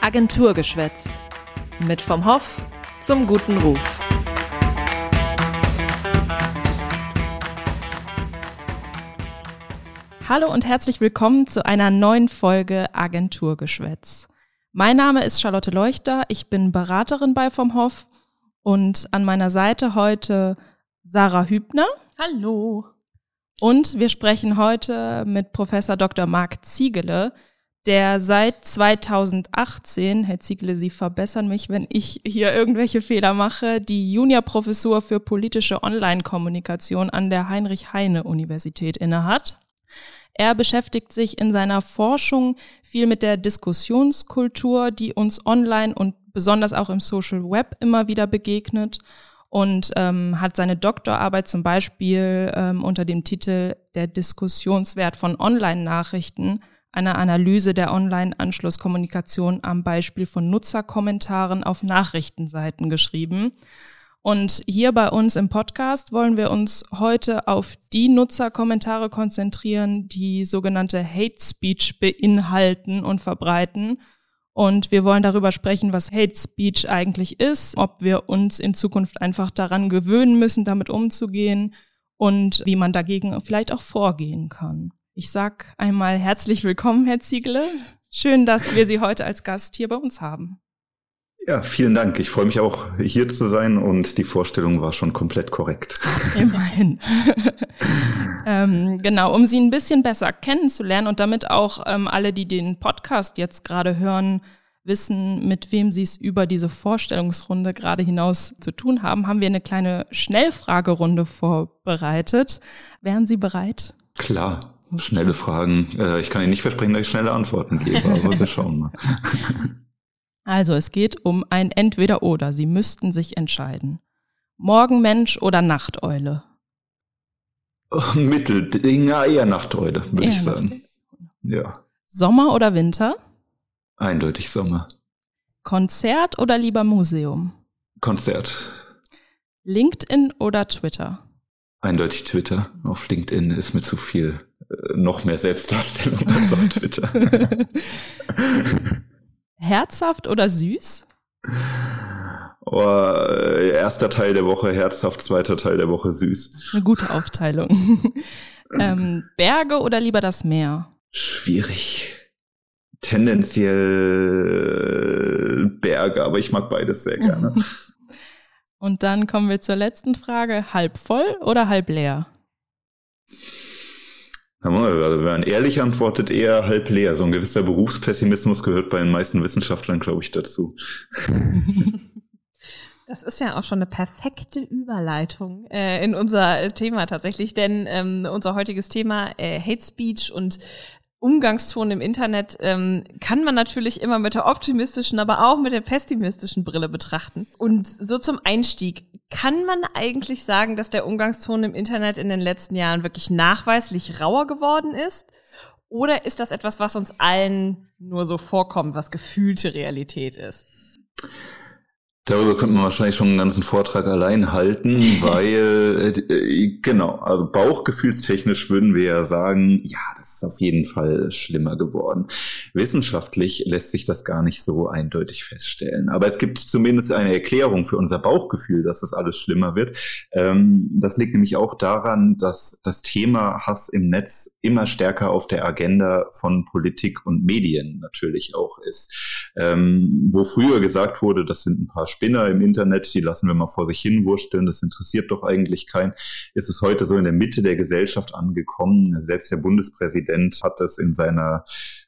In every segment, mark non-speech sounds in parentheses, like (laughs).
Agenturgeschwätz. Mit vom Hoff zum guten Ruf. Hallo und herzlich willkommen zu einer neuen Folge Agenturgeschwätz. Mein Name ist Charlotte Leuchter, ich bin Beraterin bei vom Hoff und an meiner Seite heute Sarah Hübner. Hallo. Und wir sprechen heute mit Professor Dr. Marc Ziegele, der seit 2018, Herr Ziegele, Sie verbessern mich, wenn ich hier irgendwelche Fehler mache, die Juniorprofessur für politische Online-Kommunikation an der Heinrich-Heine-Universität innehat. Er beschäftigt sich in seiner Forschung viel mit der Diskussionskultur, die uns online und besonders auch im Social Web immer wieder begegnet und ähm, hat seine Doktorarbeit zum Beispiel ähm, unter dem Titel Der Diskussionswert von Online-Nachrichten, einer Analyse der Online-Anschlusskommunikation am Beispiel von Nutzerkommentaren auf Nachrichtenseiten geschrieben. Und hier bei uns im Podcast wollen wir uns heute auf die Nutzerkommentare konzentrieren, die sogenannte Hate Speech beinhalten und verbreiten und wir wollen darüber sprechen, was Hate Speech eigentlich ist, ob wir uns in Zukunft einfach daran gewöhnen müssen, damit umzugehen und wie man dagegen vielleicht auch vorgehen kann. Ich sag einmal herzlich willkommen, Herr Ziegele. Schön, dass wir Sie heute als Gast hier bei uns haben. Ja, vielen Dank. Ich freue mich auch, hier zu sein und die Vorstellung war schon komplett korrekt. (laughs) Immerhin. (laughs) ähm, genau, um Sie ein bisschen besser kennenzulernen und damit auch ähm, alle, die den Podcast jetzt gerade hören, wissen, mit wem Sie es über diese Vorstellungsrunde gerade hinaus zu tun haben, haben wir eine kleine Schnellfragerunde vorbereitet. Wären Sie bereit? Klar. Schnelle Fragen. Äh, ich kann Ihnen nicht versprechen, dass ich schnelle Antworten gebe, aber wir schauen mal. (laughs) Also es geht um ein Entweder-Oder. Sie müssten sich entscheiden. Morgenmensch oder Nachteule? Mittel, ja, eher Nachteule, würde ich sagen. Ja. Sommer oder Winter? Eindeutig Sommer. Konzert oder lieber Museum? Konzert. LinkedIn oder Twitter? Eindeutig Twitter. Auf LinkedIn ist mir zu viel, äh, noch mehr Selbstdarstellung (laughs) als auf Twitter. (laughs) Herzhaft oder süß? Oh, erster Teil der Woche herzhaft, zweiter Teil der Woche süß. Eine gute Aufteilung. (laughs) ähm, Berge oder lieber das Meer? Schwierig. Tendenziell Berge, aber ich mag beides sehr gerne. Und dann kommen wir zur letzten Frage. Halb voll oder halb leer? Also wenn man ehrlich antwortet, eher halb leer. So ein gewisser Berufspessimismus gehört bei den meisten Wissenschaftlern, glaube ich, dazu. (laughs) Das ist ja auch schon eine perfekte Überleitung äh, in unser Thema tatsächlich, denn ähm, unser heutiges Thema äh, Hate Speech und Umgangston im Internet ähm, kann man natürlich immer mit der optimistischen, aber auch mit der pessimistischen Brille betrachten. Und so zum Einstieg, kann man eigentlich sagen, dass der Umgangston im Internet in den letzten Jahren wirklich nachweislich rauer geworden ist? Oder ist das etwas, was uns allen nur so vorkommt, was gefühlte Realität ist? Darüber könnte man wahrscheinlich schon einen ganzen Vortrag allein halten, (laughs) weil, äh, genau, also bauchgefühlstechnisch würden wir ja sagen, ja, das ist auf jeden Fall schlimmer geworden. Wissenschaftlich lässt sich das gar nicht so eindeutig feststellen. Aber es gibt zumindest eine Erklärung für unser Bauchgefühl, dass das alles schlimmer wird. Ähm, das liegt nämlich auch daran, dass das Thema Hass im Netz immer stärker auf der Agenda von Politik und Medien natürlich auch ist. Ähm, wo früher gesagt wurde, das sind ein paar Spinner im Internet, die lassen wir mal vor sich hin wursteln, das interessiert doch eigentlich keinen. Ist es heute so in der Mitte der Gesellschaft angekommen. Selbst der Bundespräsident hat das in seiner,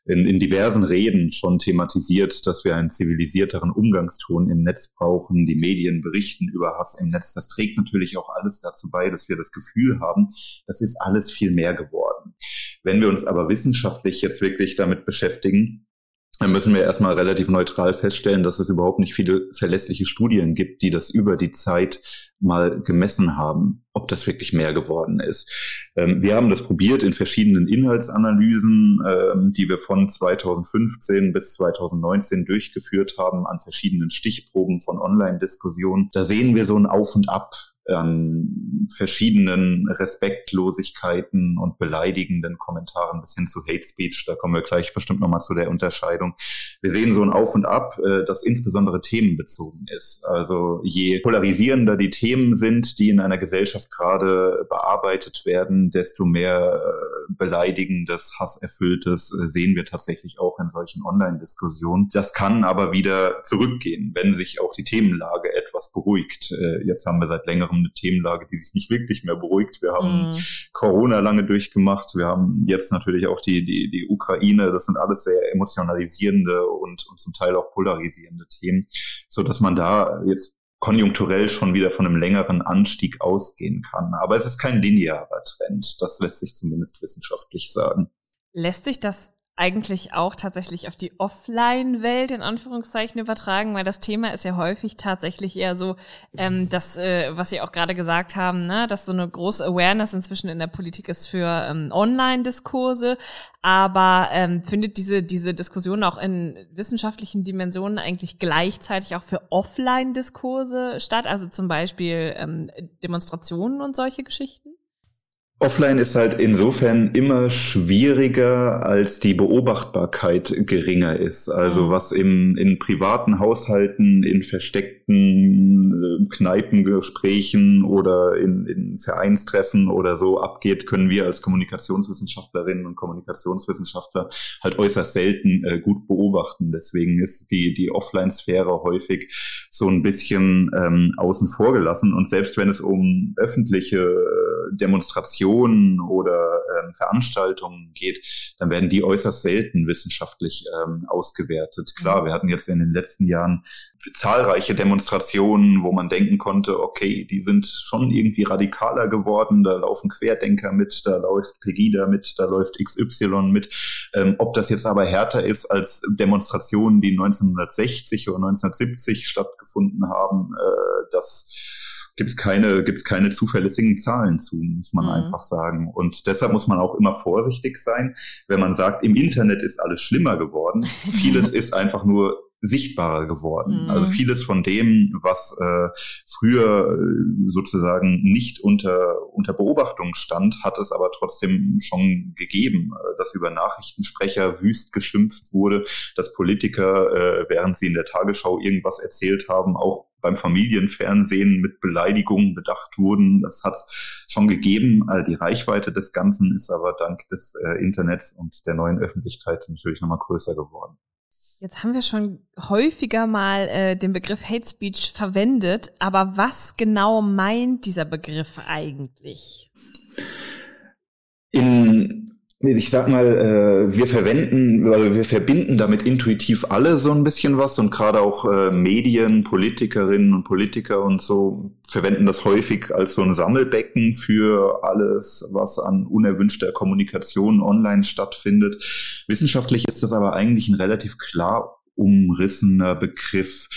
in, in diversen Reden schon thematisiert, dass wir einen zivilisierteren Umgangston im Netz brauchen. Die Medien berichten über Hass im Netz. Das trägt natürlich auch alles dazu bei, dass wir das Gefühl haben, das ist alles viel mehr geworden. Wenn wir uns aber wissenschaftlich jetzt wirklich damit beschäftigen, dann müssen wir erstmal relativ neutral feststellen, dass es überhaupt nicht viele verlässliche Studien gibt, die das über die Zeit mal gemessen haben, ob das wirklich mehr geworden ist. Ähm, wir haben das probiert in verschiedenen Inhaltsanalysen, ähm, die wir von 2015 bis 2019 durchgeführt haben an verschiedenen Stichproben von Online-Diskussionen. Da sehen wir so ein Auf und Ab an verschiedenen Respektlosigkeiten und beleidigenden Kommentaren bis hin zu Hate Speech. Da kommen wir gleich bestimmt nochmal zu der Unterscheidung. Wir sehen so ein Auf und Ab, äh, das insbesondere themenbezogen ist. Also je polarisierender die Themen sind, die in einer Gesellschaft gerade bearbeitet werden, desto mehr äh, beleidigendes, hasserfülltes äh, sehen wir tatsächlich auch in solchen Online-Diskussionen. Das kann aber wieder zurückgehen, wenn sich auch die Themenlage etwas beruhigt. Jetzt haben wir seit längerem eine Themenlage, die sich nicht wirklich mehr beruhigt. Wir haben mm. Corona lange durchgemacht. Wir haben jetzt natürlich auch die, die, die Ukraine. Das sind alles sehr emotionalisierende und, und zum Teil auch polarisierende Themen, so dass man da jetzt konjunkturell schon wieder von einem längeren Anstieg ausgehen kann. Aber es ist kein linearer Trend. Das lässt sich zumindest wissenschaftlich sagen. Lässt sich das eigentlich auch tatsächlich auf die Offline-Welt in Anführungszeichen übertragen, weil das Thema ist ja häufig tatsächlich eher so, ähm, das, äh, was Sie auch gerade gesagt haben, ne, dass so eine große Awareness inzwischen in der Politik ist für ähm, Online-Diskurse, aber ähm, findet diese diese Diskussion auch in wissenschaftlichen Dimensionen eigentlich gleichzeitig auch für Offline-Diskurse statt, also zum Beispiel ähm, Demonstrationen und solche Geschichten? Offline ist halt insofern immer schwieriger, als die Beobachtbarkeit geringer ist. Also mhm. was im, in privaten Haushalten, in versteckten äh, Kneipengesprächen oder in, in Vereinstreffen oder so abgeht, können wir als Kommunikationswissenschaftlerinnen und Kommunikationswissenschaftler halt äußerst selten äh, gut beobachten. Deswegen ist die, die Offline-Sphäre häufig so ein bisschen ähm, außen vor gelassen. Und selbst wenn es um öffentliche äh, Demonstrationen Diskussionen oder ähm, Veranstaltungen geht, dann werden die äußerst selten wissenschaftlich ähm, ausgewertet. Klar, mhm. wir hatten jetzt in den letzten Jahren zahlreiche Demonstrationen, wo man denken konnte, okay, die sind schon irgendwie radikaler geworden, da laufen Querdenker mit, da läuft Pegida mit, da läuft XY mit. Ähm, ob das jetzt aber härter ist als Demonstrationen, die 1960 oder 1970 stattgefunden haben, äh, das gibt es keine, gibt's keine zuverlässigen Zahlen zu, muss man mhm. einfach sagen. Und deshalb muss man auch immer vorsichtig sein, wenn man sagt, im Internet ist alles schlimmer geworden. (laughs) Vieles ist einfach nur sichtbarer geworden. Mhm. Also vieles von dem, was äh, früher äh, sozusagen nicht unter, unter Beobachtung stand, hat es aber trotzdem schon gegeben, äh, dass über Nachrichtensprecher wüst geschimpft wurde, dass Politiker, äh, während sie in der Tagesschau irgendwas erzählt haben, auch beim Familienfernsehen mit Beleidigungen bedacht wurden. Das hat es schon gegeben. Die Reichweite des Ganzen ist aber dank des äh, Internets und der neuen Öffentlichkeit natürlich nochmal größer geworden. Jetzt haben wir schon häufiger mal äh, den Begriff Hate Speech verwendet, aber was genau meint dieser Begriff eigentlich? In ich sag mal, äh, wir verwenden, wir verbinden damit intuitiv alle so ein bisschen was und gerade auch äh, Medien, Politikerinnen und Politiker und so verwenden das häufig als so ein Sammelbecken für alles, was an unerwünschter Kommunikation online stattfindet. Wissenschaftlich ist das aber eigentlich ein relativ klar umrissener Begriff.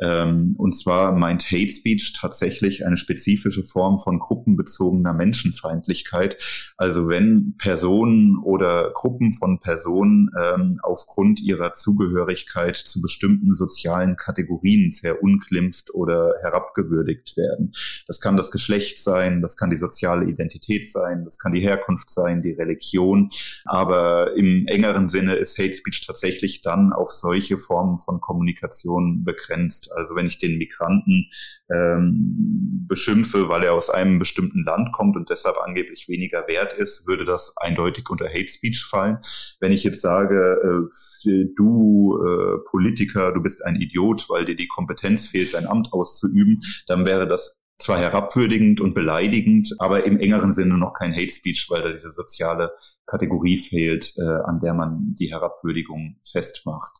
Ähm, und zwar meint Hate Speech tatsächlich eine spezifische Form von gruppenbezogener Menschenfeindlichkeit. Also wenn Personen oder Gruppen von Personen ähm, aufgrund ihrer Zugehörigkeit zu bestimmten sozialen Kategorien verunglimpft oder herabgewürdigt werden. Das kann das Geschlecht sein, das kann die soziale Identität sein, das kann die Herkunft sein, die Religion. Aber im engeren Sinne ist Hate Speech tatsächlich dann auf solche Formen von Kommunikation begrenzt. Also wenn ich den Migranten ähm, beschimpfe, weil er aus einem bestimmten Land kommt und deshalb angeblich weniger wert ist, würde das eindeutig unter Hate Speech fallen. Wenn ich jetzt sage, äh, du äh, Politiker, du bist ein Idiot, weil dir die Kompetenz fehlt, dein Amt auszuüben, dann wäre das zwar herabwürdigend und beleidigend, aber im engeren Sinne noch kein Hate Speech, weil da diese soziale Kategorie fehlt, äh, an der man die Herabwürdigung festmacht.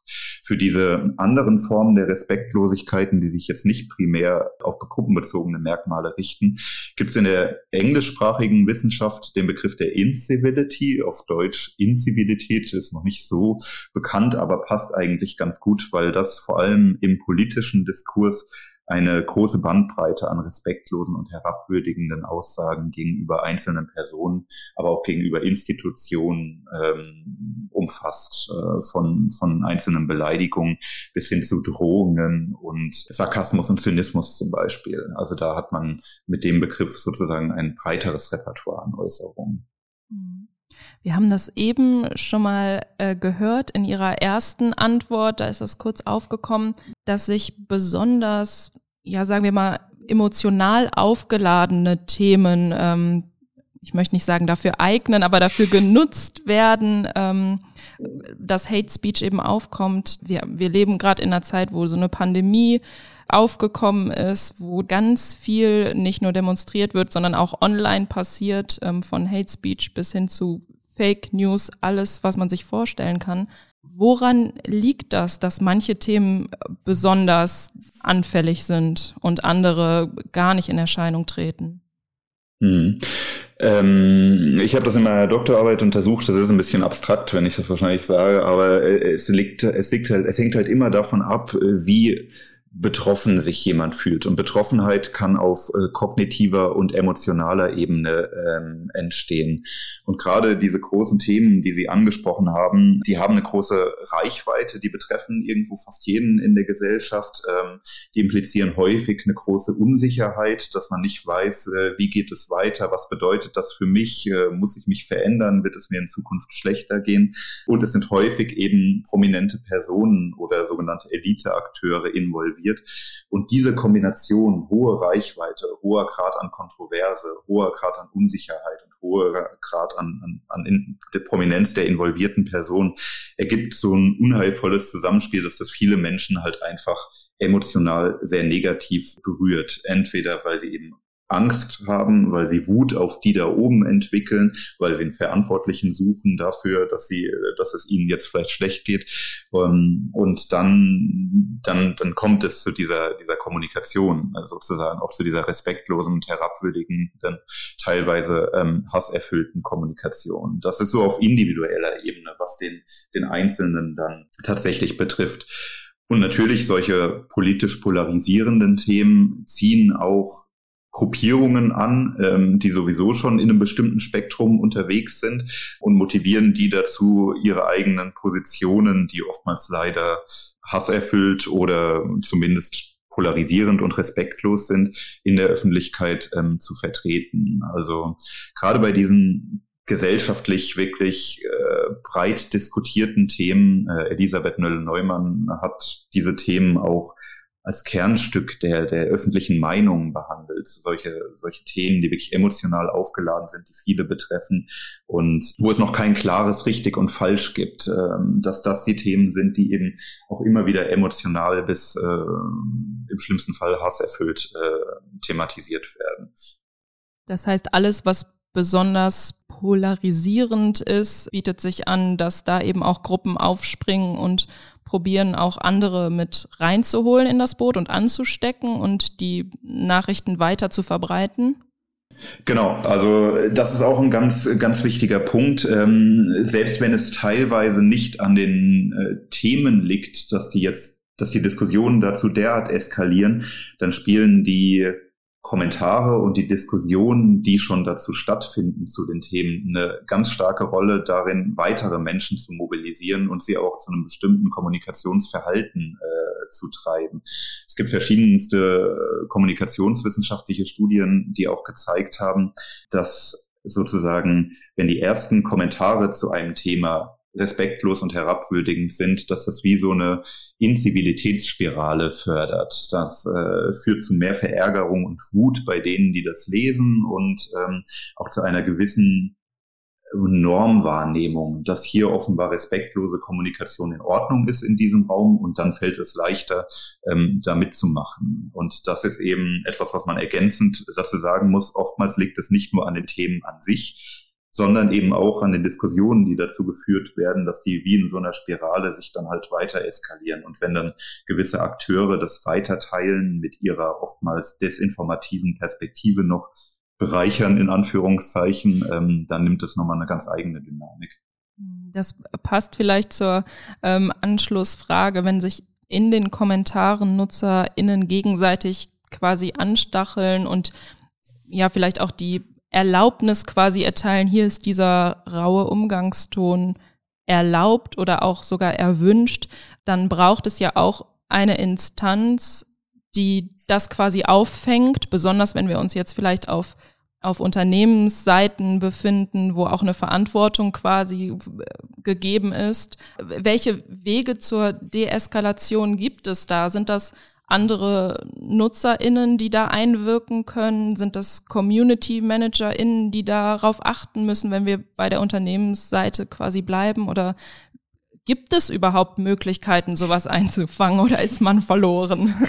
Für diese anderen Formen der Respektlosigkeiten, die sich jetzt nicht primär auf gruppenbezogene Merkmale richten, gibt es in der englischsprachigen Wissenschaft den Begriff der Incivility, auf Deutsch Incivilität, ist noch nicht so bekannt, aber passt eigentlich ganz gut, weil das vor allem im politischen Diskurs eine große Bandbreite an respektlosen und herabwürdigenden Aussagen gegenüber einzelnen Personen, aber auch gegenüber Institutionen ähm, umfasst, äh, von, von einzelnen Beleidigungen bis hin zu Drohungen und Sarkasmus und Zynismus zum Beispiel. Also da hat man mit dem Begriff sozusagen ein breiteres Repertoire an Äußerungen. Mhm. Wir haben das eben schon mal äh, gehört in Ihrer ersten Antwort, da ist das kurz aufgekommen, dass sich besonders, ja sagen wir mal, emotional aufgeladene Themen, ähm, ich möchte nicht sagen dafür eignen, aber dafür genutzt werden, ähm, dass Hate Speech eben aufkommt. Wir, wir leben gerade in einer Zeit, wo so eine Pandemie aufgekommen ist, wo ganz viel nicht nur demonstriert wird, sondern auch online passiert, ähm, von Hate Speech bis hin zu Fake News, alles, was man sich vorstellen kann. Woran liegt das, dass manche Themen besonders anfällig sind und andere gar nicht in Erscheinung treten? Hm. Ähm, ich habe das in meiner Doktorarbeit untersucht. Das ist ein bisschen abstrakt, wenn ich das wahrscheinlich sage, aber es liegt, es liegt halt, es hängt halt immer davon ab, wie betroffen sich jemand fühlt. Und Betroffenheit kann auf äh, kognitiver und emotionaler Ebene ähm, entstehen. Und gerade diese großen Themen, die Sie angesprochen haben, die haben eine große Reichweite, die betreffen irgendwo fast jeden in der Gesellschaft. Ähm, die implizieren häufig eine große Unsicherheit, dass man nicht weiß, äh, wie geht es weiter, was bedeutet das für mich, äh, muss ich mich verändern, wird es mir in Zukunft schlechter gehen. Und es sind häufig eben prominente Personen oder sogenannte Eliteakteure involviert involviert. Und diese Kombination, hohe Reichweite, hoher Grad an Kontroverse, hoher Grad an Unsicherheit und hoher Grad an, an, an der Prominenz der involvierten Person, ergibt so ein unheilvolles Zusammenspiel, dass das viele Menschen halt einfach emotional sehr negativ berührt. Entweder weil sie eben Angst haben, weil sie Wut auf die da oben entwickeln, weil sie einen Verantwortlichen suchen dafür, dass sie, dass es ihnen jetzt vielleicht schlecht geht. Ähm, und dann, dann, dann kommt es zu dieser, dieser Kommunikation, also sozusagen auch zu dieser respektlosen und herabwürdigenden, teilweise ähm, hasserfüllten Kommunikation. Das ist so auf individueller Ebene, was den, den Einzelnen dann tatsächlich betrifft. Und natürlich solche politisch polarisierenden Themen ziehen auch Gruppierungen an, ähm, die sowieso schon in einem bestimmten Spektrum unterwegs sind und motivieren die dazu, ihre eigenen Positionen, die oftmals leider hasserfüllt oder zumindest polarisierend und respektlos sind, in der Öffentlichkeit ähm, zu vertreten. Also gerade bei diesen gesellschaftlich wirklich äh, breit diskutierten Themen, äh, Elisabeth Nölle-Neumann hat diese Themen auch als Kernstück der, der öffentlichen Meinung behandelt. Solche, solche Themen, die wirklich emotional aufgeladen sind, die viele betreffen und wo es noch kein klares richtig und falsch gibt, ähm, dass das die Themen sind, die eben auch immer wieder emotional bis äh, im schlimmsten Fall hasserfüllt äh, thematisiert werden. Das heißt, alles, was besonders polarisierend ist, bietet sich an, dass da eben auch Gruppen aufspringen und probieren auch andere mit reinzuholen in das Boot und anzustecken und die Nachrichten weiter zu verbreiten? Genau, also das ist auch ein ganz, ganz wichtiger Punkt. Ähm, selbst wenn es teilweise nicht an den äh, Themen liegt, dass die jetzt, dass die Diskussionen dazu derart eskalieren, dann spielen die Kommentare und die Diskussionen, die schon dazu stattfinden zu den Themen, eine ganz starke Rolle darin, weitere Menschen zu mobilisieren und sie auch zu einem bestimmten Kommunikationsverhalten äh, zu treiben. Es gibt verschiedenste äh, kommunikationswissenschaftliche Studien, die auch gezeigt haben, dass sozusagen, wenn die ersten Kommentare zu einem Thema respektlos und herabwürdigend sind, dass das wie so eine Inzivilitätsspirale fördert. Das äh, führt zu mehr Verärgerung und Wut bei denen, die das lesen und ähm, auch zu einer gewissen Normwahrnehmung, dass hier offenbar respektlose Kommunikation in Ordnung ist in diesem Raum und dann fällt es leichter, ähm, da mitzumachen. Und das ist eben etwas, was man ergänzend dazu sagen muss. Oftmals liegt es nicht nur an den Themen an sich, sondern eben auch an den Diskussionen, die dazu geführt werden, dass die wie in so einer Spirale sich dann halt weiter eskalieren. Und wenn dann gewisse Akteure das weiter teilen mit ihrer oftmals desinformativen Perspektive noch bereichern, in Anführungszeichen, ähm, dann nimmt es nochmal eine ganz eigene Dynamik. Das passt vielleicht zur ähm, Anschlussfrage, wenn sich in den Kommentaren NutzerInnen gegenseitig quasi anstacheln und ja, vielleicht auch die Erlaubnis quasi erteilen, hier ist dieser raue Umgangston erlaubt oder auch sogar erwünscht, dann braucht es ja auch eine Instanz, die das quasi auffängt, besonders wenn wir uns jetzt vielleicht auf auf Unternehmensseiten befinden, wo auch eine Verantwortung quasi gegeben ist. Welche Wege zur Deeskalation gibt es da? Sind das andere NutzerInnen, die da einwirken können? Sind das Community ManagerInnen, die darauf achten müssen, wenn wir bei der Unternehmensseite quasi bleiben? Oder gibt es überhaupt Möglichkeiten, sowas einzufangen oder ist man verloren? (laughs)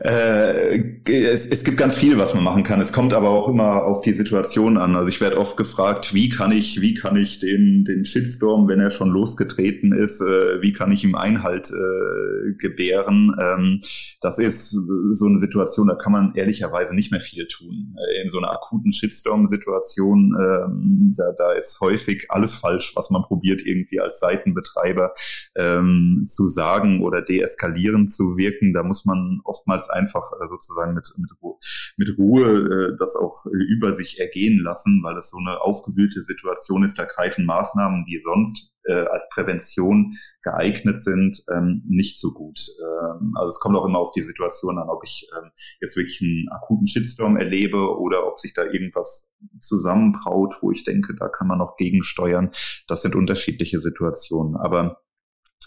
Äh, es, es gibt ganz viel, was man machen kann. Es kommt aber auch immer auf die Situation an. Also ich werde oft gefragt, wie kann ich, wie kann ich den, den Shitstorm, wenn er schon losgetreten ist, äh, wie kann ich ihm Einhalt äh, gebären? Ähm, das ist so eine Situation, da kann man ehrlicherweise nicht mehr viel tun. Äh, in so einer akuten Shitstorm-Situation, ähm, da, da ist häufig alles falsch, was man probiert, irgendwie als Seitenbetreiber ähm, zu sagen oder deeskalierend zu wirken. Da muss man oftmals einfach äh, sozusagen mit, mit, mit Ruhe äh, das auch äh, über sich ergehen lassen, weil es so eine aufgewühlte Situation ist. Da greifen Maßnahmen, die sonst äh, als Prävention geeignet sind, ähm, nicht so gut. Ähm, also es kommt auch immer auf die Situation an, ob ich ähm, jetzt wirklich einen akuten Shitstorm erlebe oder ob sich da irgendwas zusammenbraut, wo ich denke, da kann man noch gegensteuern. Das sind unterschiedliche Situationen. Aber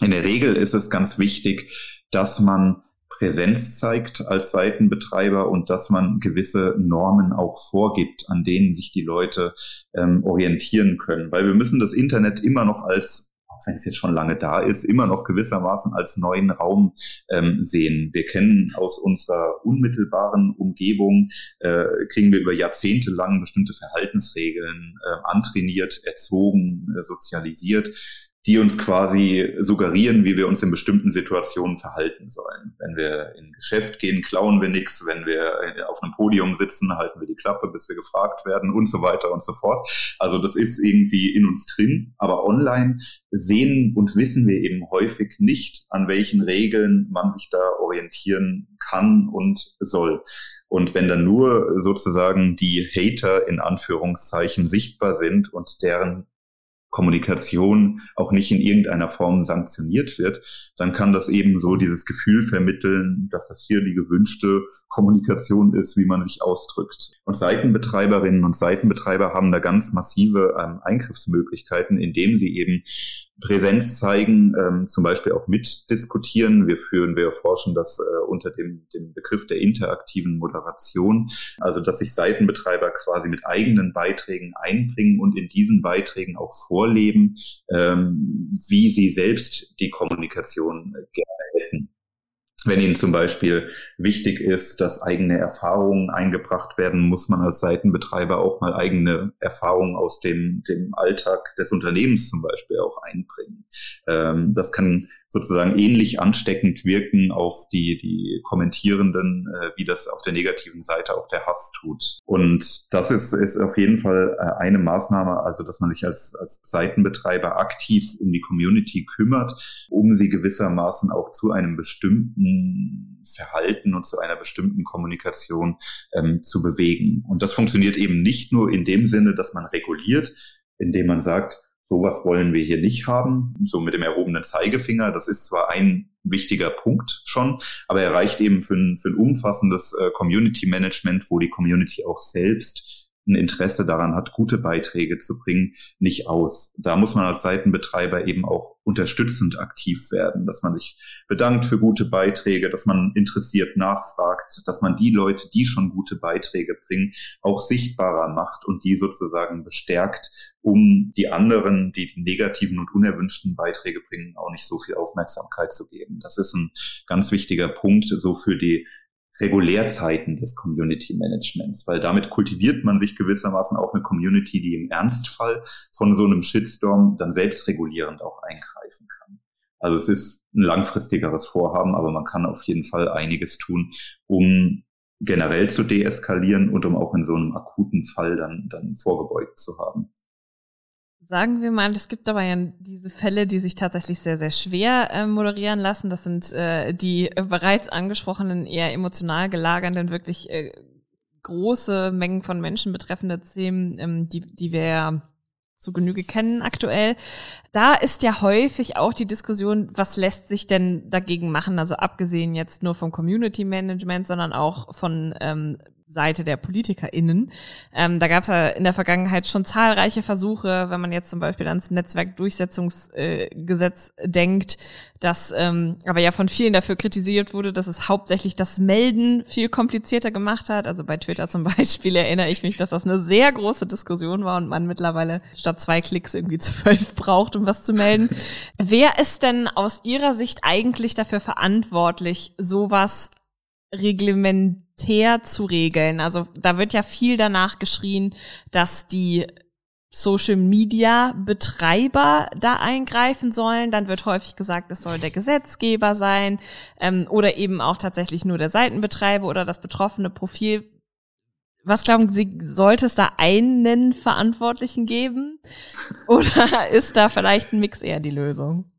in der Regel ist es ganz wichtig, dass man Präsenz zeigt als Seitenbetreiber und dass man gewisse Normen auch vorgibt, an denen sich die Leute ähm, orientieren können. Weil wir müssen das Internet immer noch als auch wenn es jetzt schon lange da ist, immer noch gewissermaßen als neuen Raum ähm, sehen. Wir kennen aus unserer unmittelbaren Umgebung, äh, kriegen wir über Jahrzehnte lang bestimmte Verhaltensregeln äh, antrainiert, erzogen, äh, sozialisiert die uns quasi suggerieren, wie wir uns in bestimmten Situationen verhalten sollen. Wenn wir in Geschäft gehen, klauen wir nichts. Wenn wir auf einem Podium sitzen, halten wir die Klappe, bis wir gefragt werden und so weiter und so fort. Also das ist irgendwie in uns drin. Aber online sehen und wissen wir eben häufig nicht, an welchen Regeln man sich da orientieren kann und soll. Und wenn dann nur sozusagen die Hater in Anführungszeichen sichtbar sind und deren Kommunikation auch nicht in irgendeiner Form sanktioniert wird, dann kann das eben so dieses Gefühl vermitteln, dass das hier die gewünschte Kommunikation ist, wie man sich ausdrückt. Und Seitenbetreiberinnen und Seitenbetreiber haben da ganz massive ähm, Eingriffsmöglichkeiten, indem sie eben Präsenz zeigen, ähm, zum Beispiel auch mitdiskutieren. Wir führen, wir erforschen das äh, unter dem, dem Begriff der interaktiven Moderation, also dass sich Seitenbetreiber quasi mit eigenen Beiträgen einbringen und in diesen Beiträgen auch vorleben, ähm, wie sie selbst die Kommunikation gerne hätten. Wenn Ihnen zum Beispiel wichtig ist, dass eigene Erfahrungen eingebracht werden, muss man als Seitenbetreiber auch mal eigene Erfahrungen aus dem, dem Alltag des Unternehmens zum Beispiel auch einbringen. Ähm, das kann sozusagen ähnlich ansteckend wirken auf die, die Kommentierenden, äh, wie das auf der negativen Seite auch der Hass tut. Und das ist, ist auf jeden Fall äh, eine Maßnahme, also dass man sich als, als Seitenbetreiber aktiv um die Community kümmert, um sie gewissermaßen auch zu einem bestimmten Verhalten und zu einer bestimmten Kommunikation ähm, zu bewegen. Und das funktioniert eben nicht nur in dem Sinne, dass man reguliert, indem man sagt, Sowas wollen wir hier nicht haben, so mit dem erhobenen Zeigefinger. Das ist zwar ein wichtiger Punkt schon, aber er reicht eben für ein, für ein umfassendes äh, Community Management, wo die Community auch selbst ein Interesse daran hat, gute Beiträge zu bringen, nicht aus. Da muss man als Seitenbetreiber eben auch unterstützend aktiv werden, dass man sich bedankt für gute Beiträge, dass man interessiert nachfragt, dass man die Leute, die schon gute Beiträge bringen, auch sichtbarer macht und die sozusagen bestärkt, um die anderen, die die negativen und unerwünschten Beiträge bringen, auch nicht so viel Aufmerksamkeit zu geben. Das ist ein ganz wichtiger Punkt so für die Regulärzeiten des Community Managements, weil damit kultiviert man sich gewissermaßen auch eine Community, die im Ernstfall von so einem Shitstorm dann selbstregulierend auch eingreifen kann. Also es ist ein langfristigeres Vorhaben, aber man kann auf jeden Fall einiges tun, um generell zu deeskalieren und um auch in so einem akuten Fall dann, dann vorgebeugt zu haben. Sagen wir mal, es gibt aber ja diese Fälle, die sich tatsächlich sehr, sehr schwer äh, moderieren lassen. Das sind äh, die bereits angesprochenen, eher emotional gelagernden, wirklich äh, große Mengen von Menschen betreffende Themen, ähm, die, die wir ja zu Genüge kennen aktuell. Da ist ja häufig auch die Diskussion, was lässt sich denn dagegen machen? Also abgesehen jetzt nur vom Community Management, sondern auch von ähm, Seite der PolitikerInnen. Ähm, da gab es ja in der Vergangenheit schon zahlreiche Versuche, wenn man jetzt zum Beispiel ans Netzwerkdurchsetzungsgesetz äh, denkt, das ähm, aber ja von vielen dafür kritisiert wurde, dass es hauptsächlich das Melden viel komplizierter gemacht hat. Also bei Twitter zum (laughs) Beispiel erinnere ich mich, dass das eine sehr große Diskussion war und man mittlerweile statt zwei Klicks irgendwie (laughs) zwölf braucht, um was zu melden. Wer ist denn aus Ihrer Sicht eigentlich dafür verantwortlich, sowas reglementär zu regeln. Also da wird ja viel danach geschrien, dass die Social Media Betreiber da eingreifen sollen. Dann wird häufig gesagt, es soll der Gesetzgeber sein ähm, oder eben auch tatsächlich nur der Seitenbetreiber oder das betroffene Profil. Was glauben Sie, sollte es da einen Verantwortlichen geben? Oder (laughs) ist da vielleicht ein Mix eher die Lösung?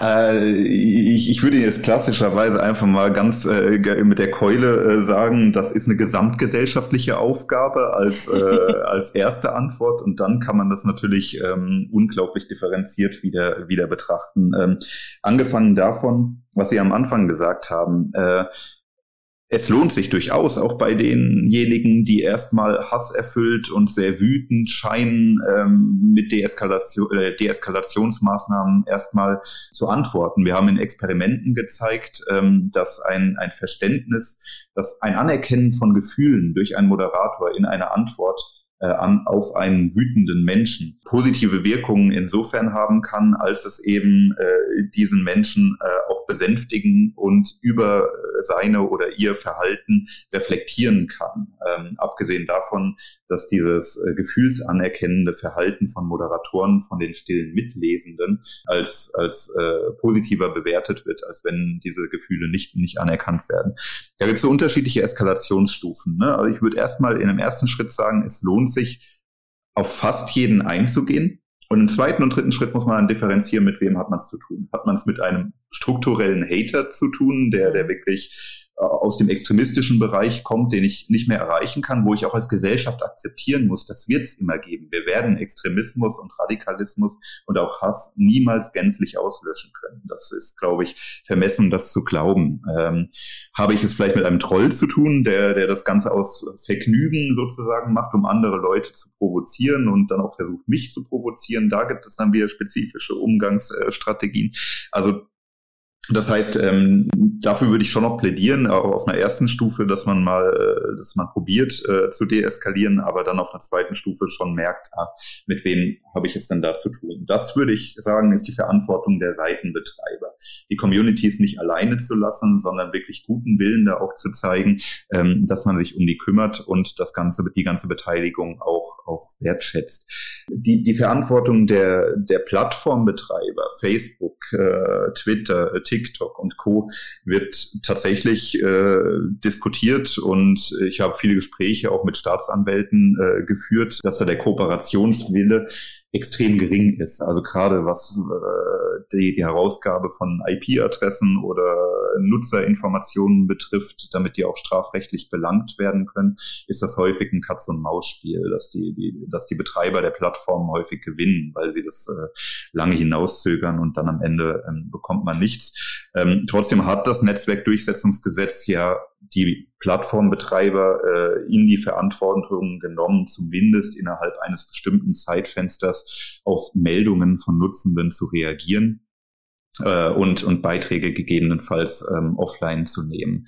Äh, ich, ich würde jetzt klassischerweise einfach mal ganz äh, mit der Keule äh, sagen, das ist eine gesamtgesellschaftliche Aufgabe als, äh, (laughs) als erste Antwort und dann kann man das natürlich ähm, unglaublich differenziert wieder, wieder betrachten. Ähm, angefangen davon, was Sie am Anfang gesagt haben, äh, es lohnt sich durchaus auch bei denjenigen, die erstmal hasserfüllt und sehr wütend scheinen, ähm, mit Deeskalation, äh, Deeskalationsmaßnahmen erstmal zu antworten. Wir haben in Experimenten gezeigt, ähm, dass ein, ein Verständnis, dass ein Anerkennen von Gefühlen durch einen Moderator in einer Antwort äh, an, auf einen wütenden Menschen positive Wirkungen insofern haben kann, als es eben äh, diesen Menschen äh, auch besänftigen und über äh, seine oder ihr Verhalten reflektieren kann. Ähm, abgesehen davon, dass dieses äh, gefühlsanerkennende Verhalten von Moderatoren, von den stillen Mitlesenden als, als äh, positiver bewertet wird, als wenn diese Gefühle nicht, nicht anerkannt werden. Da gibt es so unterschiedliche Eskalationsstufen. Ne? Also ich würde erstmal in einem ersten Schritt sagen, es lohnt sich, auf fast jeden einzugehen. Und im zweiten und dritten Schritt muss man dann differenzieren, mit wem hat man es zu tun. Hat man es mit einem strukturellen Hater zu tun, der, der wirklich aus dem extremistischen Bereich kommt, den ich nicht mehr erreichen kann, wo ich auch als Gesellschaft akzeptieren muss, das wird es immer geben. Wir werden Extremismus und Radikalismus und auch Hass niemals gänzlich auslöschen können. Das ist, glaube ich, vermessen, das zu glauben. Ähm, habe ich es vielleicht mit einem Troll zu tun, der, der das Ganze aus Vergnügen sozusagen macht, um andere Leute zu provozieren und dann auch versucht, mich zu provozieren? Da gibt es dann wieder spezifische Umgangsstrategien. Also das heißt, ähm, dafür würde ich schon noch plädieren, auch auf einer ersten Stufe, dass man mal, äh, dass man probiert äh, zu deeskalieren, aber dann auf einer zweiten Stufe schon merkt, ah, mit wem habe ich es denn da zu tun. Das würde ich sagen, ist die Verantwortung der Seitenbetreiber. Die Communities nicht alleine zu lassen, sondern wirklich guten Willen da auch zu zeigen, ähm, dass man sich um die kümmert und das ganze, die ganze Beteiligung auch, auch wertschätzt. Die, die Verantwortung der, der Plattformbetreiber, Facebook, äh, Twitter, TikTok und Co. wird tatsächlich äh, diskutiert und ich habe viele Gespräche auch mit Staatsanwälten äh, geführt, dass da der Kooperationswille extrem gering ist. Also gerade was äh, die, die Herausgabe von IP-Adressen oder Nutzerinformationen betrifft, damit die auch strafrechtlich belangt werden können, ist das häufig ein Katz-und-Maus-Spiel, dass die, die, dass die Betreiber der Plattformen häufig gewinnen, weil sie das äh, lange hinauszögern und dann am Ende ähm, bekommt man nichts. Ähm, trotzdem hat das Netzwerkdurchsetzungsgesetz ja die Plattformbetreiber äh, in die Verantwortung genommen, zumindest innerhalb eines bestimmten Zeitfensters auf Meldungen von Nutzenden zu reagieren äh, und, und Beiträge gegebenenfalls ähm, offline zu nehmen.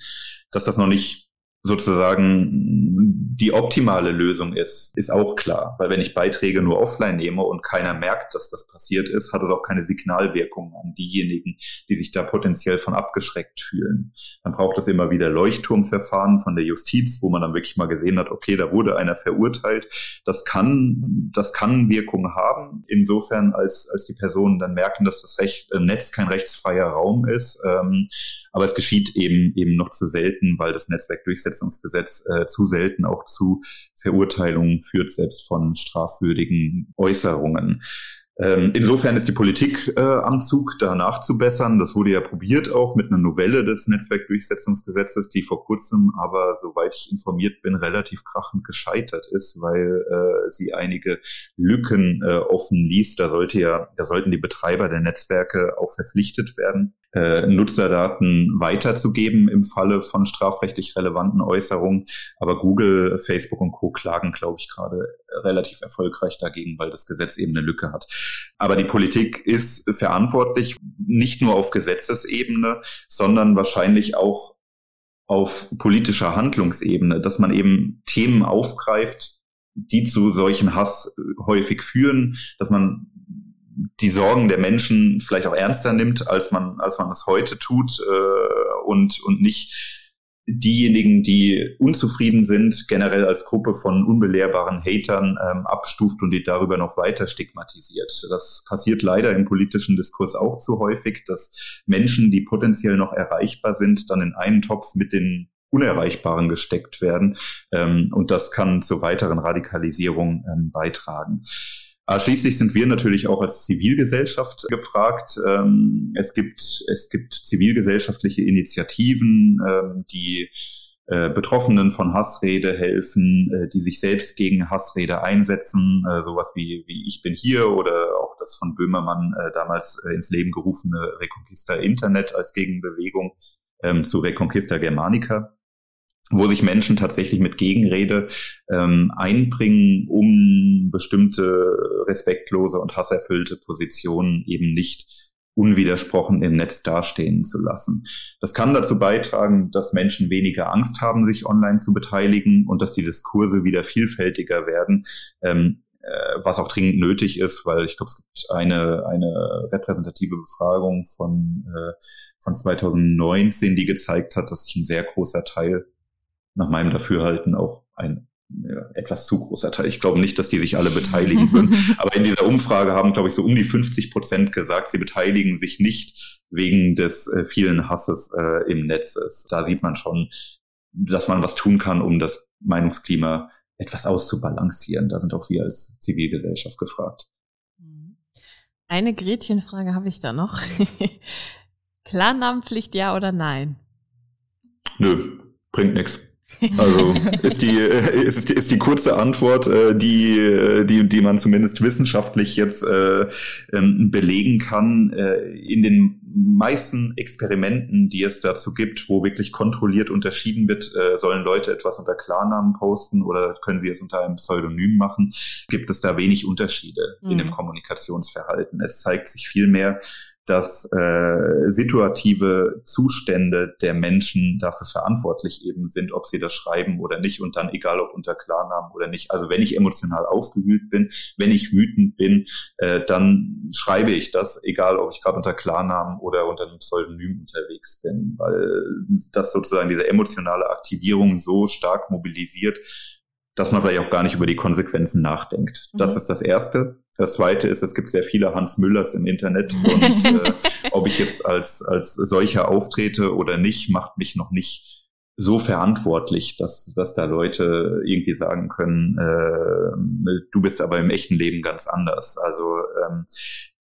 Dass das noch nicht sozusagen die optimale Lösung ist, ist auch klar. Weil wenn ich Beiträge nur offline nehme und keiner merkt, dass das passiert ist, hat es auch keine Signalwirkung an diejenigen, die sich da potenziell von abgeschreckt fühlen. Dann braucht es immer wieder Leuchtturmverfahren von der Justiz, wo man dann wirklich mal gesehen hat, okay, da wurde einer verurteilt. Das kann, das kann Wirkung haben, insofern als, als die Personen dann merken, dass das Recht, äh, Netz kein rechtsfreier Raum ist. Ähm, aber es geschieht eben, eben noch zu selten, weil das Netzwerk durchsetzt Zivilgesetzungsgesetz äh, zu selten auch zu Verurteilungen führt, selbst von strafwürdigen Äußerungen. Ähm, insofern ist die Politik äh, am Zug, da nachzubessern. Das wurde ja probiert auch mit einer Novelle des Netzwerkdurchsetzungsgesetzes, die vor kurzem aber, soweit ich informiert bin, relativ krachend gescheitert ist, weil äh, sie einige Lücken äh, offen ließ. Da sollte ja, da sollten die Betreiber der Netzwerke auch verpflichtet werden, äh, Nutzerdaten weiterzugeben im Falle von strafrechtlich relevanten Äußerungen. Aber Google, Facebook und Co. klagen, glaube ich, gerade relativ erfolgreich dagegen, weil das Gesetz eben eine Lücke hat. Aber die Politik ist verantwortlich, nicht nur auf Gesetzesebene, sondern wahrscheinlich auch auf politischer Handlungsebene, dass man eben Themen aufgreift, die zu solchen Hass häufig führen, dass man die Sorgen der Menschen vielleicht auch ernster nimmt, als man, als man es heute tut äh, und, und nicht diejenigen, die unzufrieden sind, generell als Gruppe von unbelehrbaren Hatern ähm, abstuft und die darüber noch weiter stigmatisiert. Das passiert leider im politischen Diskurs auch zu häufig, dass Menschen, die potenziell noch erreichbar sind, dann in einen Topf mit den Unerreichbaren gesteckt werden. Ähm, und das kann zur weiteren Radikalisierung ähm, beitragen. Aber schließlich sind wir natürlich auch als Zivilgesellschaft gefragt. Ähm, es gibt, es gibt zivilgesellschaftliche Initiativen, ähm, die äh, Betroffenen von Hassrede helfen, äh, die sich selbst gegen Hassrede einsetzen, äh, sowas wie, wie Ich bin hier oder auch das von Böhmermann damals ins Leben gerufene Reconquista Internet als Gegenbewegung ähm, zu Reconquista Germanica wo sich Menschen tatsächlich mit Gegenrede ähm, einbringen, um bestimmte respektlose und hasserfüllte Positionen eben nicht unwidersprochen im Netz dastehen zu lassen. Das kann dazu beitragen, dass Menschen weniger Angst haben, sich online zu beteiligen und dass die Diskurse wieder vielfältiger werden, ähm, äh, was auch dringend nötig ist, weil ich glaube, es gibt eine, eine repräsentative Befragung von, äh, von 2019, die gezeigt hat, dass sich ein sehr großer Teil nach meinem Dafürhalten auch ein ja, etwas zu großer Teil. Ich glaube nicht, dass die sich alle beteiligen würden. (laughs) Aber in dieser Umfrage haben, glaube ich, so um die 50 Prozent gesagt, sie beteiligen sich nicht wegen des äh, vielen Hasses äh, im Netz. Da sieht man schon, dass man was tun kann, um das Meinungsklima etwas auszubalancieren. Da sind auch wir als Zivilgesellschaft gefragt. Eine Gretchenfrage habe ich da noch. (laughs) Klarnamenpflicht ja oder nein? Nö, bringt nichts. Also ist die, ist, ist die kurze Antwort, äh, die, äh, die, die man zumindest wissenschaftlich jetzt äh, ähm, belegen kann. In den meisten Experimenten, die es dazu gibt, wo wirklich kontrolliert unterschieden wird, sollen Leute etwas unter Klarnamen posten oder können sie es unter einem Pseudonym machen, gibt es da wenig Unterschiede mhm. in dem mhm. Kommunikationsverhalten. Es zeigt sich vielmehr, dass äh, situative Zustände der Menschen dafür verantwortlich eben sind, ob sie das schreiben oder nicht und dann egal ob unter Klarnamen oder nicht. Also wenn ich emotional aufgewühlt bin, wenn ich wütend bin, äh, dann schreibe ich das, egal ob ich gerade unter Klarnamen oder unter einem Pseudonym unterwegs bin, weil das sozusagen diese emotionale Aktivierung so stark mobilisiert, dass man vielleicht auch gar nicht über die Konsequenzen nachdenkt. Das mhm. ist das Erste. Das Zweite ist, es gibt sehr viele Hans Müllers im Internet und äh, (laughs) ob ich jetzt als, als solcher auftrete oder nicht, macht mich noch nicht so verantwortlich, dass, dass da Leute irgendwie sagen können, äh, du bist aber im echten Leben ganz anders. Also ähm,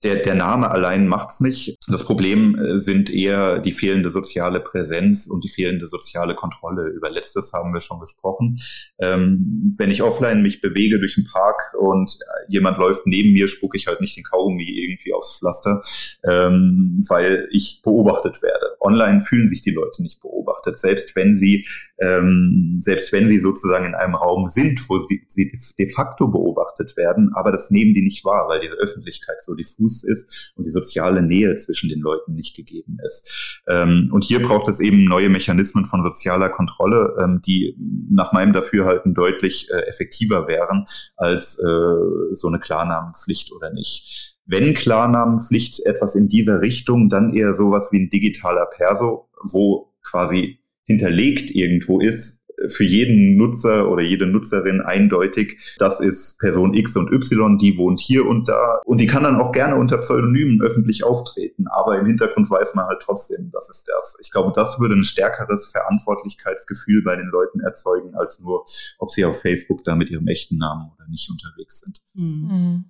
der, der Name allein macht's nicht. Das Problem äh, sind eher die fehlende soziale Präsenz und die fehlende soziale Kontrolle. Über letztes haben wir schon gesprochen. Ähm, wenn ich offline mich bewege durch den Park und jemand läuft neben mir, spucke ich halt nicht den Kaugummi irgendwie aufs Pflaster, ähm, weil ich beobachtet werde. Online fühlen sich die Leute nicht beobachtet, selbst wenn sie, ähm, selbst wenn sie sozusagen in einem Raum sind, wo sie, sie de facto beobachtet werden, aber das nehmen die nicht wahr, weil diese Öffentlichkeit so diffus Fuß ist und die soziale Nähe zwischen den Leuten nicht gegeben ist. Ähm, und hier braucht es eben neue Mechanismen von sozialer Kontrolle, ähm, die nach meinem Dafürhalten deutlich äh, effektiver wären als äh, so eine Klarnamenpflicht oder nicht. Wenn Klarnamenpflicht etwas in dieser Richtung, dann eher sowas wie ein digitaler Perso, wo quasi hinterlegt irgendwo ist, für jeden Nutzer oder jede Nutzerin eindeutig, das ist Person X und Y, die wohnt hier und da und die kann dann auch gerne unter Pseudonymen öffentlich auftreten, aber im Hintergrund weiß man halt trotzdem, das ist das. Ich glaube, das würde ein stärkeres Verantwortlichkeitsgefühl bei den Leuten erzeugen, als nur, ob sie auf Facebook da mit ihrem echten Namen oder nicht unterwegs sind. Mhm.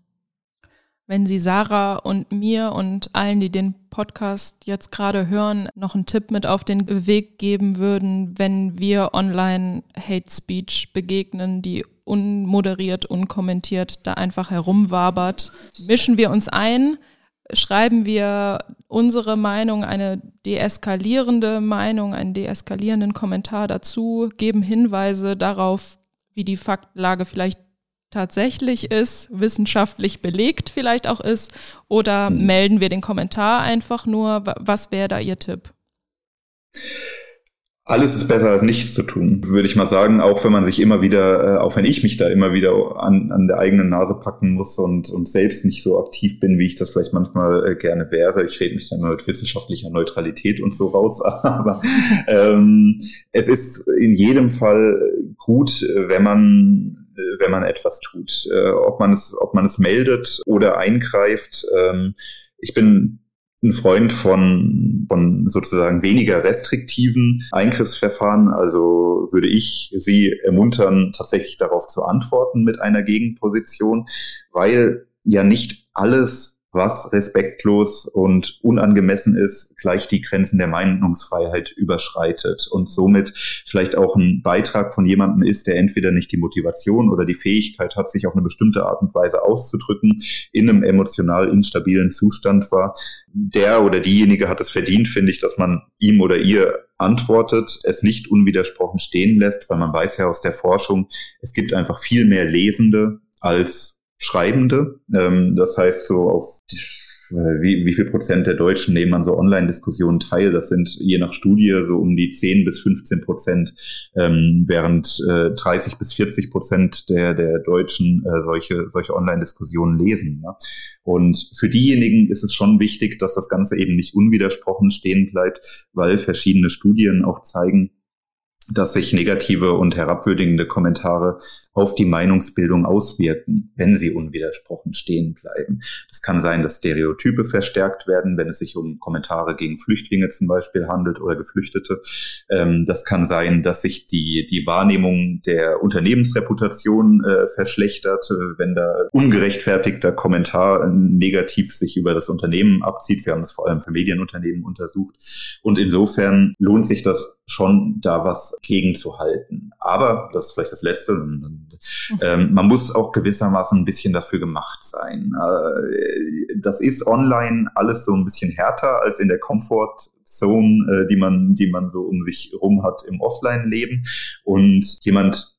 Wenn Sie Sarah und mir und allen, die den Podcast jetzt gerade hören, noch einen Tipp mit auf den Weg geben würden, wenn wir online Hate Speech begegnen, die unmoderiert, unkommentiert da einfach herumwabert, mischen wir uns ein, schreiben wir unsere Meinung, eine deeskalierende Meinung, einen deeskalierenden Kommentar dazu, geben Hinweise darauf, wie die Faktlage vielleicht tatsächlich ist, wissenschaftlich belegt vielleicht auch ist, oder mhm. melden wir den Kommentar einfach nur? Was wäre da Ihr Tipp? Alles ist besser als nichts zu tun, würde ich mal sagen, auch wenn man sich immer wieder, äh, auch wenn ich mich da immer wieder an, an der eigenen Nase packen muss und, und selbst nicht so aktiv bin, wie ich das vielleicht manchmal äh, gerne wäre. Ich rede mich dann mit wissenschaftlicher Neutralität und so raus, (laughs) aber ähm, es ist in jedem Fall gut, wenn man wenn man etwas tut. Äh, ob man es, ob man es meldet oder eingreift. Ähm, ich bin ein Freund von, von sozusagen weniger restriktiven Eingriffsverfahren. Also würde ich Sie ermuntern, tatsächlich darauf zu antworten mit einer Gegenposition, weil ja nicht alles was respektlos und unangemessen ist, gleich die Grenzen der Meinungsfreiheit überschreitet und somit vielleicht auch ein Beitrag von jemandem ist, der entweder nicht die Motivation oder die Fähigkeit hat, sich auf eine bestimmte Art und Weise auszudrücken, in einem emotional instabilen Zustand war. Der oder diejenige hat es verdient, finde ich, dass man ihm oder ihr antwortet, es nicht unwidersprochen stehen lässt, weil man weiß ja aus der Forschung, es gibt einfach viel mehr Lesende als Schreibende. Ähm, das heißt, so auf wie, wie viel Prozent der Deutschen nehmen an so Online-Diskussionen teil? Das sind je nach Studie so um die 10 bis 15 Prozent, ähm, während äh, 30 bis 40 Prozent der, der Deutschen äh, solche, solche Online-Diskussionen lesen. Ne? Und für diejenigen ist es schon wichtig, dass das Ganze eben nicht unwidersprochen stehen bleibt, weil verschiedene Studien auch zeigen, dass sich negative und herabwürdigende Kommentare auf die Meinungsbildung auswirken, wenn sie unwidersprochen stehen bleiben. Das kann sein, dass Stereotype verstärkt werden, wenn es sich um Kommentare gegen Flüchtlinge zum Beispiel handelt oder Geflüchtete. Ähm, das kann sein, dass sich die, die Wahrnehmung der Unternehmensreputation äh, verschlechtert, äh, wenn da ungerechtfertigter Kommentar negativ sich über das Unternehmen abzieht. Wir haben das vor allem für Medienunternehmen untersucht. Und insofern lohnt sich das schon, da was gegenzuhalten. Aber, das ist vielleicht das Letzte, ähm, man muss auch gewissermaßen ein bisschen dafür gemacht sein. Äh, das ist online alles so ein bisschen härter als in der Comfort Zone, äh, die man, die man so um sich rum hat im Offline-Leben. Und jemand,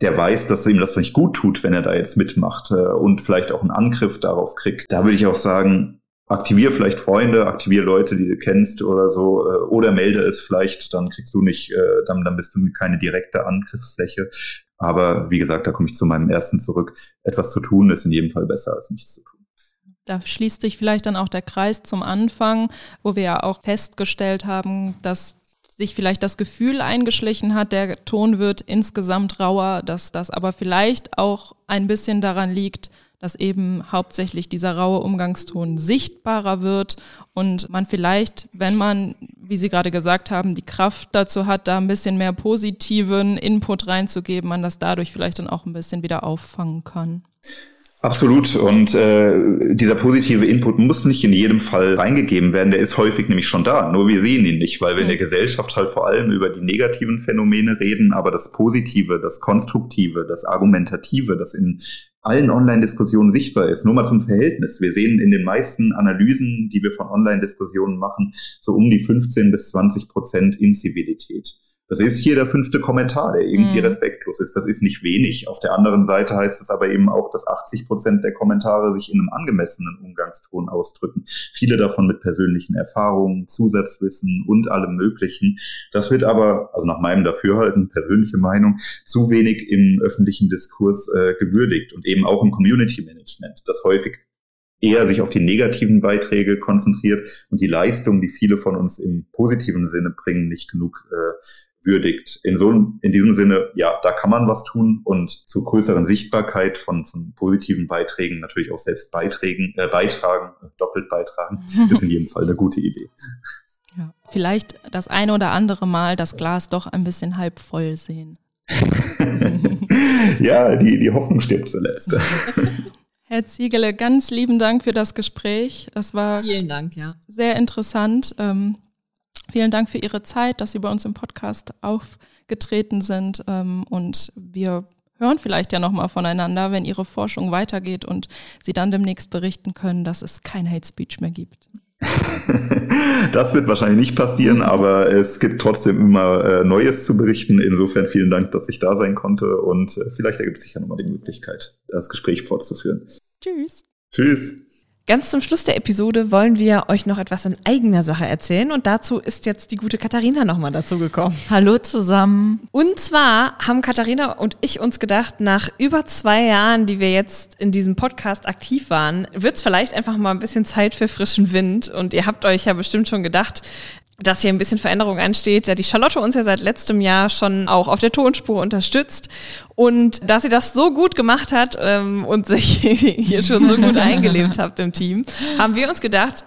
der weiß, dass ihm das nicht gut tut, wenn er da jetzt mitmacht äh, und vielleicht auch einen Angriff darauf kriegt. Da würde ich auch sagen, aktivier vielleicht Freunde, aktivier Leute, die du kennst oder so, äh, oder melde es vielleicht, dann kriegst du nicht, äh, dann, dann bist du keine direkte Angriffsfläche. Aber wie gesagt, da komme ich zu meinem ersten zurück. Etwas zu tun ist in jedem Fall besser als nichts zu tun. Da schließt sich vielleicht dann auch der Kreis zum Anfang, wo wir ja auch festgestellt haben, dass sich vielleicht das Gefühl eingeschlichen hat, der Ton wird insgesamt rauer, dass das aber vielleicht auch ein bisschen daran liegt, dass eben hauptsächlich dieser raue Umgangston sichtbarer wird und man vielleicht, wenn man, wie Sie gerade gesagt haben, die Kraft dazu hat, da ein bisschen mehr positiven Input reinzugeben, man das dadurch vielleicht dann auch ein bisschen wieder auffangen kann. Absolut. Und äh, dieser positive Input muss nicht in jedem Fall reingegeben werden. Der ist häufig nämlich schon da. Nur wir sehen ihn nicht, weil wir in der Gesellschaft halt vor allem über die negativen Phänomene reden, aber das Positive, das Konstruktive, das Argumentative, das in allen Online-Diskussionen sichtbar ist. Nur mal zum Verhältnis. Wir sehen in den meisten Analysen, die wir von Online-Diskussionen machen, so um die 15 bis 20 Prozent Inzivilität. Das ist hier der fünfte Kommentar, der irgendwie mhm. respektlos ist. Das ist nicht wenig. Auf der anderen Seite heißt es aber eben auch, dass 80 Prozent der Kommentare sich in einem angemessenen Umgangston ausdrücken. Viele davon mit persönlichen Erfahrungen, Zusatzwissen und allem Möglichen. Das wird aber, also nach meinem Dafürhalten, persönliche Meinung, zu wenig im öffentlichen Diskurs äh, gewürdigt und eben auch im Community Management, das häufig eher sich auf die negativen Beiträge konzentriert und die Leistung, die viele von uns im positiven Sinne bringen, nicht genug äh, würdigt. In so in diesem Sinne, ja, da kann man was tun und zu größeren Sichtbarkeit von, von positiven Beiträgen natürlich auch selbst Beiträgen, äh, beitragen, doppelt beitragen, (laughs) ist in jedem Fall eine gute Idee. Ja, vielleicht das eine oder andere Mal das Glas doch ein bisschen halb voll sehen. (laughs) ja, die, die Hoffnung stirbt zuletzt. (laughs) Herr Ziegele, ganz lieben Dank für das Gespräch. Das war Vielen Dank, ja. sehr interessant. Ähm, vielen Dank für Ihre Zeit, dass Sie bei uns im Podcast aufgetreten sind. Ähm, und wir hören vielleicht ja nochmal voneinander, wenn Ihre Forschung weitergeht und Sie dann demnächst berichten können, dass es kein Hate Speech mehr gibt. (laughs) das wird wahrscheinlich nicht passieren, aber es gibt trotzdem immer äh, Neues zu berichten. Insofern vielen Dank, dass ich da sein konnte und äh, vielleicht ergibt sich ja nochmal die Möglichkeit, das Gespräch fortzuführen. Tschüss. Tschüss. Ganz zum Schluss der Episode wollen wir euch noch etwas in eigener Sache erzählen und dazu ist jetzt die gute Katharina nochmal dazu gekommen. Hallo zusammen. Und zwar haben Katharina und ich uns gedacht, nach über zwei Jahren, die wir jetzt in diesem Podcast aktiv waren, wird es vielleicht einfach mal ein bisschen Zeit für frischen Wind und ihr habt euch ja bestimmt schon gedacht, dass hier ein bisschen Veränderung ansteht, da die Charlotte uns ja seit letztem Jahr schon auch auf der Tonspur unterstützt und dass sie das so gut gemacht hat ähm, und sich (laughs) hier schon so gut eingelebt habt im Team, haben wir uns gedacht,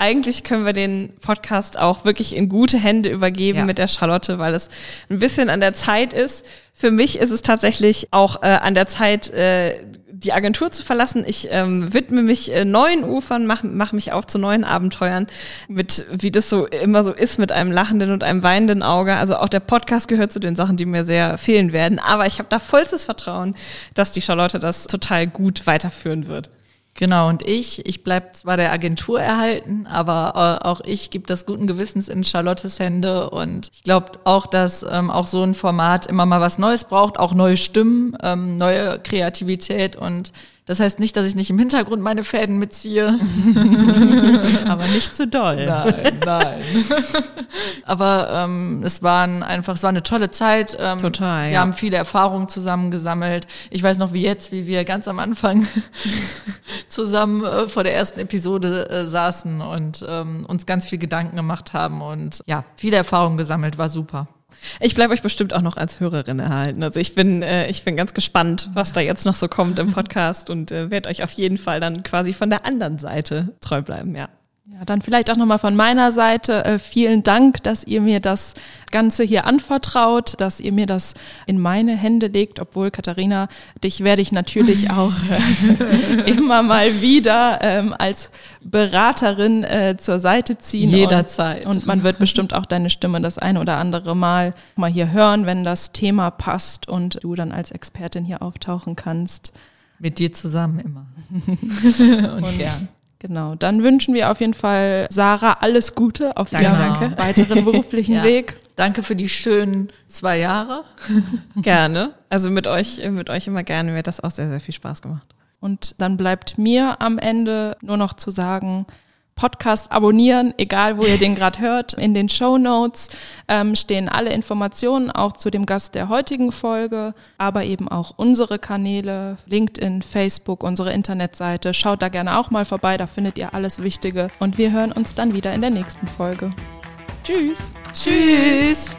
eigentlich können wir den Podcast auch wirklich in gute Hände übergeben ja. mit der Charlotte, weil es ein bisschen an der Zeit ist. Für mich ist es tatsächlich auch äh, an der Zeit, äh, die Agentur zu verlassen. Ich ähm, widme mich äh, neuen Ufern, mache mach mich auf zu neuen Abenteuern, mit wie das so immer so ist, mit einem lachenden und einem weinenden Auge. Also auch der Podcast gehört zu den Sachen, die mir sehr fehlen werden. Aber ich habe da vollstes Vertrauen, dass die Charlotte das total gut weiterführen wird. Genau, und ich, ich bleib zwar der Agentur erhalten, aber äh, auch ich gebe das guten Gewissens in Charlottes Hände und ich glaube auch, dass ähm, auch so ein Format immer mal was Neues braucht, auch neue Stimmen, ähm, neue Kreativität und das heißt nicht, dass ich nicht im Hintergrund meine Fäden mitziehe. (laughs) Aber nicht zu doll. Nein, nein. Aber ähm, es waren einfach, es war eine tolle Zeit. Ähm, Total. Wir ja. haben viele Erfahrungen zusammen gesammelt. Ich weiß noch wie jetzt, wie wir ganz am Anfang (laughs) zusammen äh, vor der ersten Episode äh, saßen und ähm, uns ganz viel Gedanken gemacht haben und ja, viele Erfahrungen gesammelt, war super. Ich bleibe euch bestimmt auch noch als Hörerin erhalten. Also ich bin, äh, ich bin ganz gespannt, was da jetzt noch so kommt im Podcast und äh, werde euch auf jeden Fall dann quasi von der anderen Seite treu bleiben, ja. Ja, dann vielleicht auch nochmal von meiner Seite äh, vielen Dank, dass ihr mir das Ganze hier anvertraut, dass ihr mir das in meine Hände legt, obwohl Katharina, dich werde ich natürlich (laughs) auch äh, immer mal wieder ähm, als Beraterin äh, zur Seite ziehen. Jederzeit. Und, und man wird bestimmt auch deine Stimme das ein oder andere Mal mal hier hören, wenn das Thema passt und du dann als Expertin hier auftauchen kannst. Mit dir zusammen immer. (laughs) und, und gern. Genau, dann wünschen wir auf jeden Fall Sarah alles Gute auf danke, ihrem danke. weiteren beruflichen (laughs) ja. Weg. Danke für die schönen zwei Jahre. (laughs) gerne. Also mit euch, mit euch immer gerne. Mir hat das auch sehr, sehr viel Spaß gemacht. Und dann bleibt mir am Ende nur noch zu sagen, Podcast abonnieren, egal wo ihr den gerade hört. In den Show Notes ähm, stehen alle Informationen auch zu dem Gast der heutigen Folge, aber eben auch unsere Kanäle, LinkedIn, Facebook, unsere Internetseite. Schaut da gerne auch mal vorbei, da findet ihr alles Wichtige. Und wir hören uns dann wieder in der nächsten Folge. Tschüss. Tschüss.